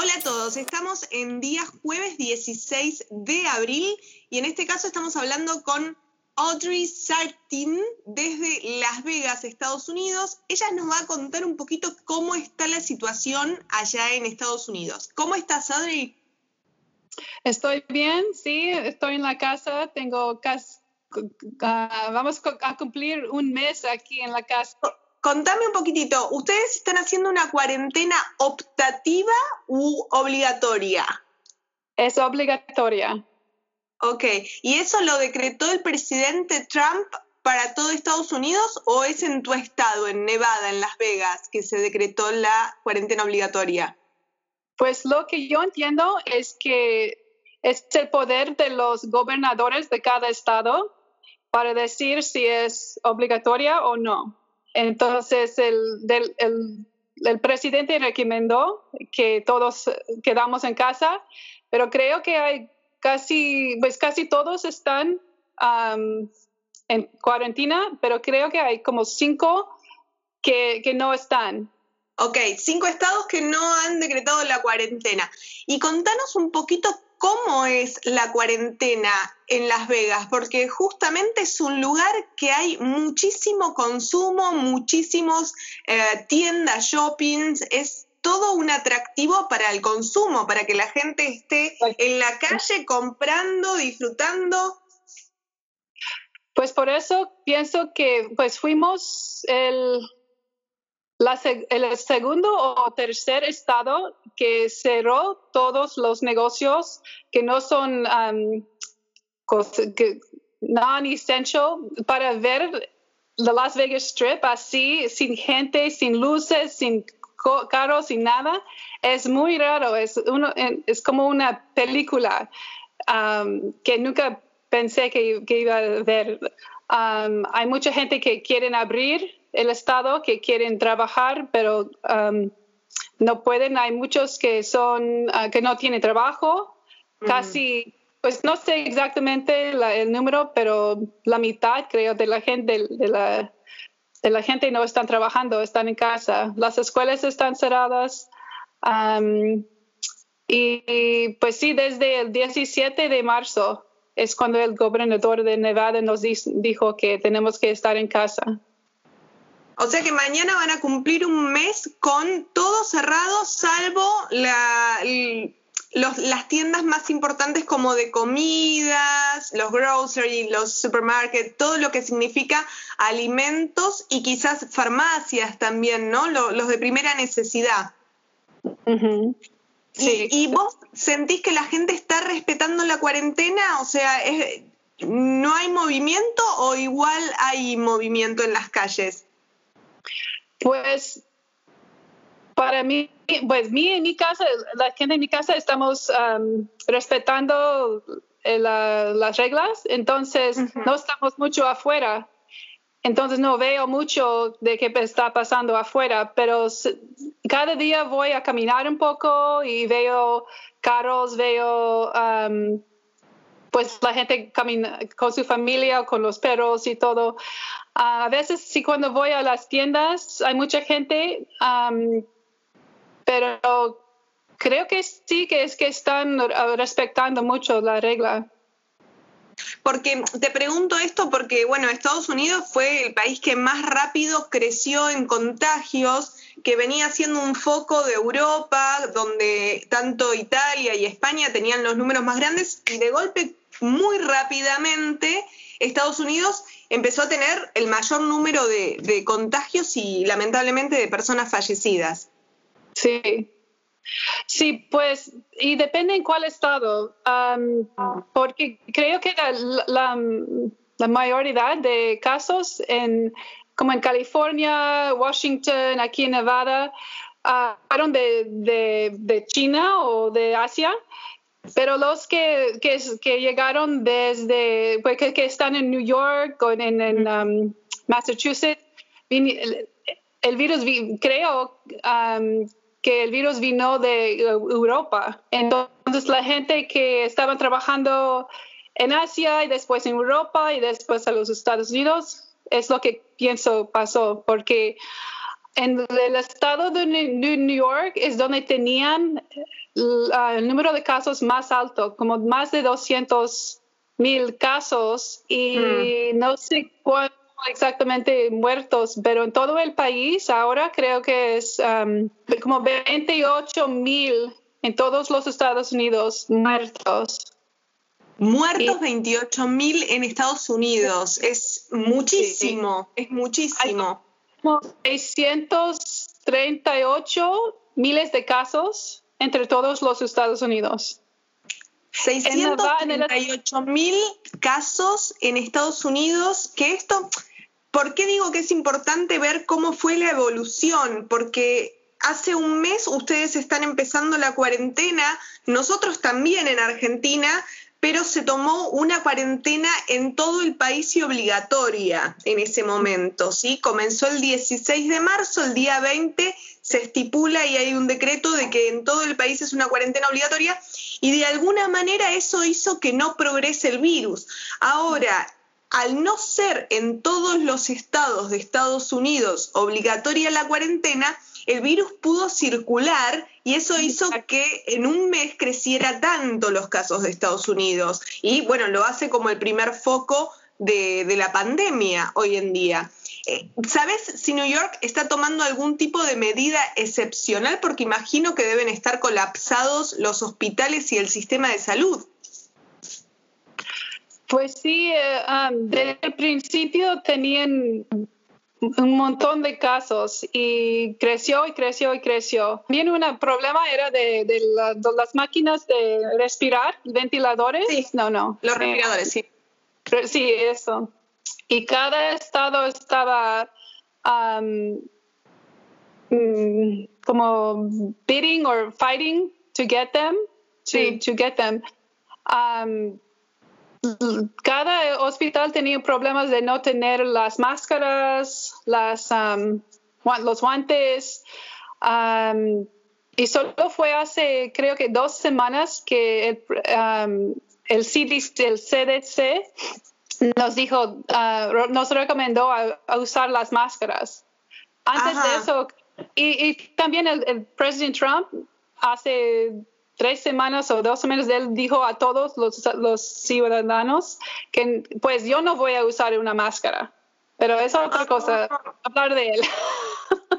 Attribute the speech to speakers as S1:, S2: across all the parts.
S1: Hola a todos, estamos en día jueves 16 de abril y en este caso estamos hablando con Audrey Sartin desde Las Vegas, Estados Unidos. Ella nos va a contar un poquito cómo está la situación allá en Estados Unidos. ¿Cómo estás, Audrey?
S2: Estoy bien, sí, estoy en la casa, tengo casi, ah, vamos a cumplir un mes aquí en la casa.
S1: Contame un poquitito, ¿ustedes están haciendo una cuarentena optativa u obligatoria?
S2: Es obligatoria.
S1: Ok, ¿y eso lo decretó el presidente Trump para todo Estados Unidos o es en tu estado, en Nevada, en Las Vegas, que se decretó la cuarentena obligatoria?
S2: Pues lo que yo entiendo es que es el poder de los gobernadores de cada estado para decir si es obligatoria o no. Entonces, el, el, el presidente recomendó que todos quedamos en casa, pero creo que hay casi, pues casi todos están en cuarentena, pero creo que hay como cinco que, que no están.
S1: Ok, cinco estados que no han decretado la cuarentena. Y contanos un poquito cómo es la cuarentena en Las Vegas, porque justamente es un lugar que hay muchísimo consumo, muchísimos eh, tiendas, shoppings, es todo un atractivo para el consumo, para que la gente esté en la calle comprando, disfrutando.
S2: Pues por eso pienso que pues fuimos el, el segundo o tercer estado que cerró todos los negocios que no son um, non-essential para ver la Las Vegas Strip así, sin gente, sin luces, sin carros y nada, es muy raro, es, uno, es como una película um, que nunca pensé que, iba a ver. Um, hay mucha gente que quieren abrir el Estado, que quieren trabajar, pero um, no pueden. Hay muchos que son, uh, que no tienen trabajo, casi pues no sé exactamente el número, pero la mitad, creo, de la gente de la de la gente no están trabajando, están en casa. Las escuelas están cerradas. y, pues sí, desde el 17 de marzo es cuando el gobernador de Nevada nos dijo que tenemos que estar en casa.
S1: O sea que mañana van a cumplir un mes con todo cerrado, salvo la, las tiendas más importantes como de comidas, los grocery, los supermarkets, todo lo que significa alimentos y quizás farmacias también, ¿no? los de primera necesidad. sí. ¿Y, vos sentís que la gente está respetando la cuarentena? O sea, ¿no hay movimiento o igual hay movimiento en las calles?
S2: Pues para mí, pues mí en mi casa, la gente en mi casa estamos um, respetando eh, las reglas, entonces no estamos mucho afuera. Entonces no veo mucho de qué está pasando afuera, pero cada día voy a caminar un poco y veo carros, veo um, pues la gente camina con su familia, con los perros y todo. A veces sí cuando voy a las tiendas hay mucha gente pero creo que sí, que es que están respetando mucho la regla.
S1: Porque te pregunto esto porque, bueno, Estados Unidos fue el país que más rápido creció en contagios, que venía siendo un foco de Europa, donde tanto Italia y España tenían los números más grandes, y de golpe, muy rápidamente, Estados Unidos empezó a tener el mayor número de contagios y lamentablemente de personas fallecidas.
S2: Sí. Sí, pues, y depende en cuál estado, porque creo que la, la, mayoría de casos, en, como en California, Washington, aquí en Nevada, uh, fueron de, de, China o de Asia, pero los que, que, llegaron desde, pues, que, están en New York o en, en Massachusetts, el, virus, creo, que el virus vino de Europa. Entonces la gente que estaba trabajando en Asia y después en Europa y después a los Estados Unidos es lo que pienso pasó, porque en el estado de New York es donde tenían el número de casos más alto, como más de 200 mil casos y hmm. no sé cuánto exactamente muertos, pero en todo el país ahora creo que es um, como 28 mil en todos los Estados Unidos muertos.
S1: Muertos 28 mil en Estados Unidos. Es muchísimo, es muchísimo.
S2: 638 miles de casos entre todos los Estados Unidos.
S1: 638 mil casos en Estados Unidos, que esto, ¿por qué digo que es importante ver cómo fue la evolución? Porque hace un mes ustedes están empezando la cuarentena, nosotros también en Argentina, pero se tomó una cuarentena en todo el país y obligatoria en ese momento, ¿sí? Comenzó el 16 de marzo, el día 20 se estipula y hay un decreto de que en todo el país es una cuarentena obligatoria y de alguna manera eso hizo que no progrese el virus. Ahora, al no ser en todos los estados de Estados Unidos obligatoria la cuarentena, el virus pudo circular y eso hizo que en un mes creciera tanto los casos de Estados Unidos. Y bueno, lo hace como el primer foco de, la pandemia hoy en día. Eh, ¿Sabes si New York está tomando algún tipo de medida excepcional? Porque imagino que deben estar colapsados los hospitales y el sistema de salud.
S2: Pues sí, eh, desde el principio tenían un montón de casos y creció y creció y creció. También un problema era de, las máquinas de respirar, ventiladores.
S1: Sí.
S2: No, no.
S1: Los respiradores, sí.
S2: Sí, eso. Y cada estado estaba um, como bidding or fighting to get them, to, to get them. Um, cada hospital tenía problemas de no tener las máscaras, las, um, los guantes. Um, y solo fue hace, creo que dos semanas que el, um, el, CDC, nos dijo, uh, nos recomendó a, usar las máscaras. Antes de eso, y, también el, el presidente Trump hace tres semanas o dos semanas, él dijo a todos los, ciudadanos que pues yo no voy a usar una máscara, pero es otra cosa, hablar de él.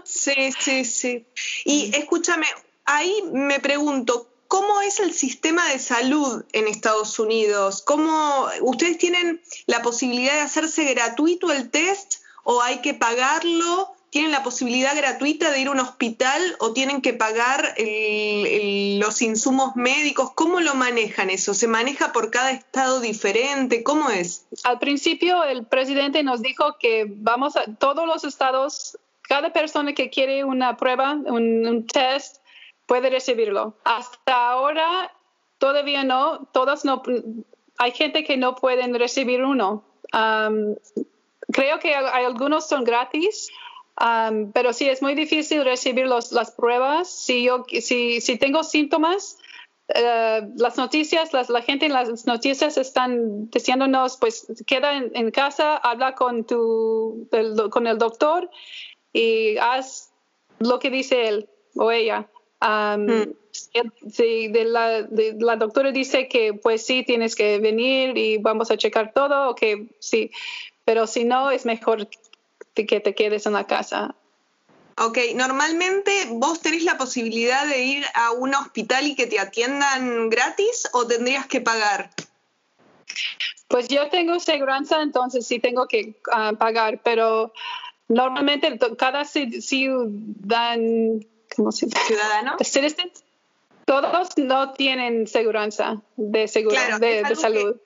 S1: Sí, sí, sí. Y escúchame, ahí me pregunto, ¿cómo es el sistema de salud en Estados Unidos? ¿Cómo ustedes tienen la posibilidad de hacerse gratuito el test o hay que pagarlo? Tienen la posibilidad gratuita de ir a un hospital o tienen que pagar los insumos médicos? ¿Cómo lo manejan eso? ¿Se maneja por cada estado diferente? ¿Cómo es?
S2: Al principio el presidente nos dijo que vamos a todos los estados, cada persona que quiere una prueba, un, test, puede recibirlo. Hasta ahora todavía no, todos no, hay gente que no pueden recibir uno. creo que hay, algunos son gratis, pero sí, es muy difícil recibir las pruebas. Si, yo, si, si tengo síntomas, eh, las noticias, la gente en las noticias están diciéndonos, pues queda en, casa, habla con, tu, el, con el doctor y haz lo que dice él o ella. Um, de la, de la, doctora dice que pues sí, tienes que venir y vamos a checar todo, o que sí, pero si no, es mejor que te quedes en la casa.
S1: Ok, normalmente vos tenés la posibilidad de ir a un hospital y que te atiendan gratis o tendrías que pagar?
S2: Pues yo tengo seguridad, entonces sí tengo que ah, pagar, pero normalmente cada ciudadano,
S1: ¿cómo se
S2: ¿Ciudadano? todos no tienen seguridad de, de salud.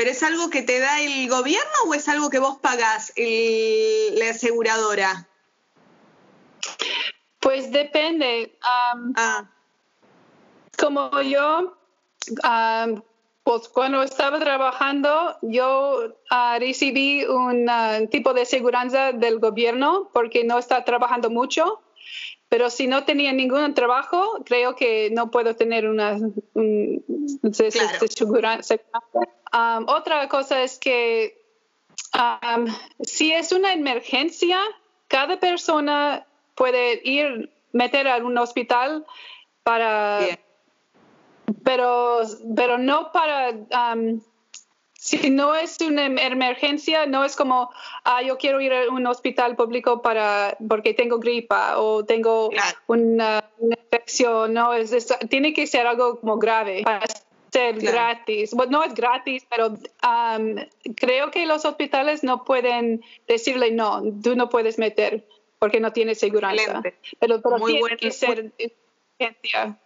S1: ¿Pero es algo que te da el gobierno o es algo que vos pagás la aseguradora?
S2: Pues depende. ah. Como yo, pues cuando estaba trabajando, yo ah, recibí un ah, tipo de seguridad del gobierno porque no está trabajando mucho. Pero si no tenía ningún trabajo, creo que no puedo tener una un, seguridad otra cosa es que si es una emergencia, cada persona puede ir, meter a un hospital para... Pero, pero no para... Um, si no es una em, emergencia, no es como, ah, yo quiero ir a un hospital público para, porque tengo gripa o tengo una, infección, no, es, tiene que ser algo como grave para ser gratis. Bueno, no es gratis, pero um, creo que los hospitales no pueden decirle, no, tú no puedes meter porque no tienes seguridad. Pero, pero tiene que ser emergencia.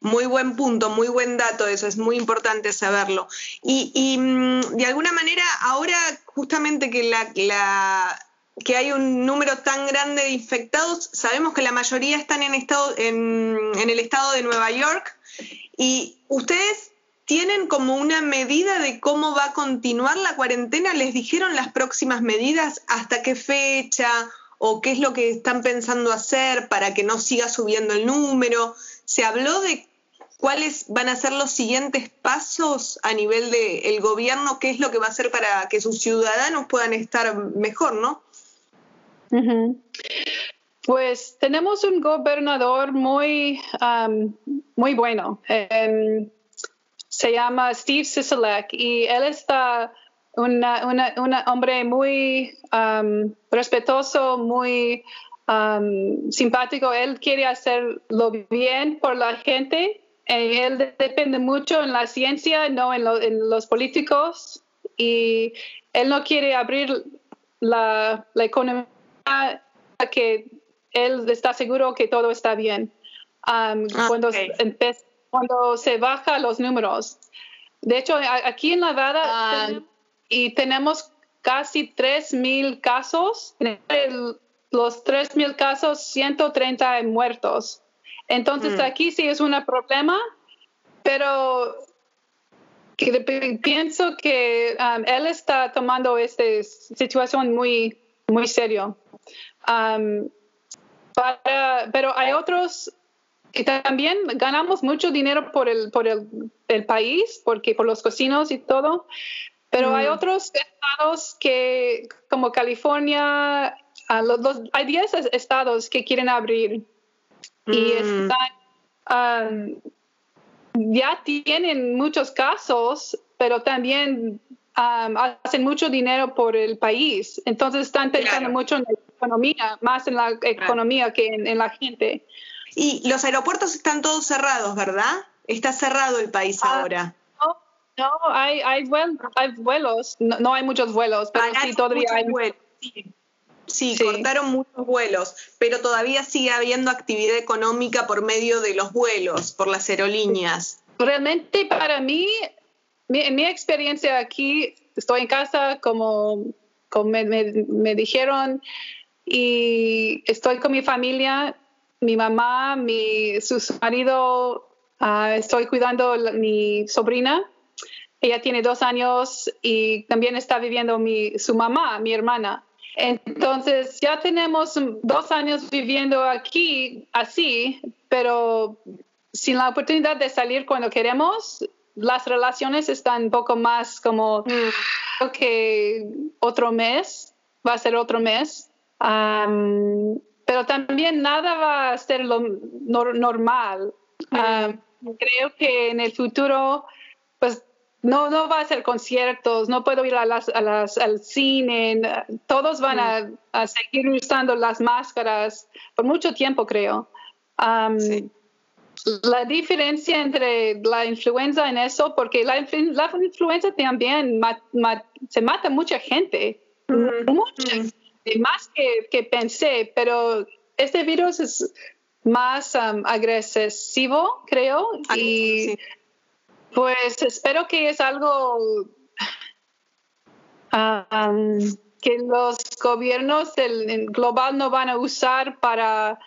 S1: Muy buen punto, muy buen dato, eso es muy importante saberlo. Y, mm, de alguna manera, ahora justamente que, la, que hay un número tan grande de infectados, sabemos que la mayoría están en, estado, en, en el estado de Nueva York y ustedes tienen como una medida de cómo va a continuar la cuarentena, les dijeron las próximas medidas, hasta qué fecha o qué es lo que están pensando hacer para que no siga subiendo el número. ¿Se habló de cuáles van a ser los siguientes pasos a nivel del gobierno? ¿Qué es lo que va a hacer para que sus ciudadanos puedan estar mejor, no?
S2: Pues tenemos un gobernador muy, um, muy bueno. Em, se llama Steve Sisolak y él está un hombre muy um, respetuoso, muy um, simpático. Él quiere hacerlo bien por la gente. Eh, él depende mucho en la ciencia, no en, los políticos. Y él no quiere abrir la, la economía que él está seguro que todo está bien. Um, cuando, cuando se baja los números. De hecho, aquí en Nevada ah. y tenemos casi 3.000 casos. los 3.000 casos, 130 muertos. Entonces hmm. aquí sí es un problema, pero pienso que um, él está tomando esta situación muy, muy serio. Um, pero hay otros y también ganamos mucho dinero por el, por el, país, porque por los cocinos y todo, pero hay mm. otros estados que, como California, hay 10 estados que quieren abrir y mm. están, ya tienen muchos casos, pero también hacen mucho dinero por el país. Entonces están pensando mucho en la economía, más en la economía que en, la gente.
S1: Y los aeropuertos están todos cerrados, ¿verdad? Está cerrado el país ah, ahora.
S2: No, hay, hay, vuelos, no, hay muchos vuelos, pero sí todavía hay
S1: vuelos. Sí. Cortaron muchos vuelos, pero todavía sigue habiendo actividad económica por medio de los vuelos, por las aerolíneas.
S2: Realmente para mí en mi experiencia aquí, estoy en casa como, como me, dijeron y estoy con mi familia, mi mamá, mi su marido, ah, estoy cuidando a mi sobrina. Ella tiene dos años y también está viviendo mi, su mamá, mi hermana. Entonces ya tenemos dos años viviendo aquí así, pero sin la oportunidad de salir cuando queremos, las relaciones están un poco más como mm. que otro mes, va a ser otro mes. pero también nada va a ser lo normal. Mm. creo que en el futuro, no, no va a ser conciertos, no puedo ir a las, al cine, todos van mm. a, seguir usando las máscaras por mucho tiempo, creo. sí. la diferencia entre la influenza en eso, porque la, influenza también se mata mucha gente, más que, pensé, pero este virus es más um, agresivo, creo, y pues espero que es algo que los gobiernos del, global no van a usar para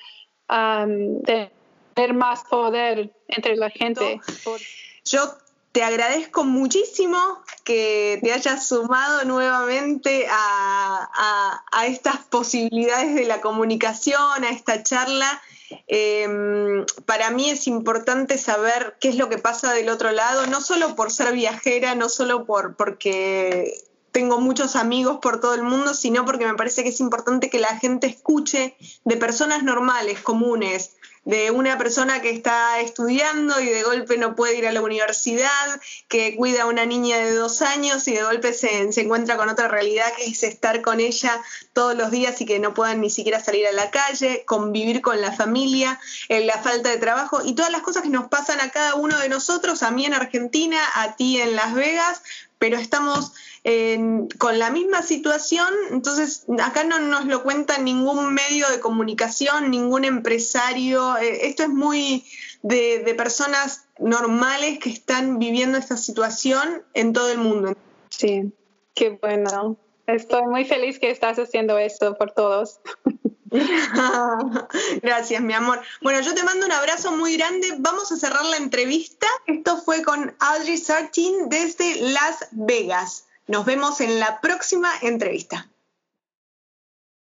S2: tener más poder entre la gente.
S1: Yo te agradezco muchísimo que te hayas sumado nuevamente a, estas posibilidades de la comunicación, a esta charla. Em, para mí es importante saber qué es lo que pasa del otro lado, no solo por ser viajera, no solo por, porque tengo muchos amigos por todo el mundo, sino porque me parece que es importante que la gente escuche de personas normales, comunes, de una persona que está estudiando y de golpe no puede ir a la universidad, que cuida a una niña de dos años y de golpe se, encuentra con otra realidad que es estar con ella todos los días y que no puedan ni siquiera salir a la calle, convivir con la familia, eh, la falta de trabajo y todas las cosas que nos pasan a cada uno de nosotros, a mí en Argentina, a ti en Las Vegas, pero estamos con la misma situación, entonces acá no nos lo cuenta ningún medio de comunicación, ningún empresario, eh, esto es muy de, personas normales que están viviendo esta situación en todo el mundo.
S2: Sí, qué bueno. Estoy muy feliz que estás haciendo esto por todos.
S1: Gracias, mi amor. Bueno, yo te mando un abrazo muy grande. Vamos a cerrar la entrevista. Esto fue con Audrey Sartin desde Las Vegas. Nos vemos en la próxima entrevista.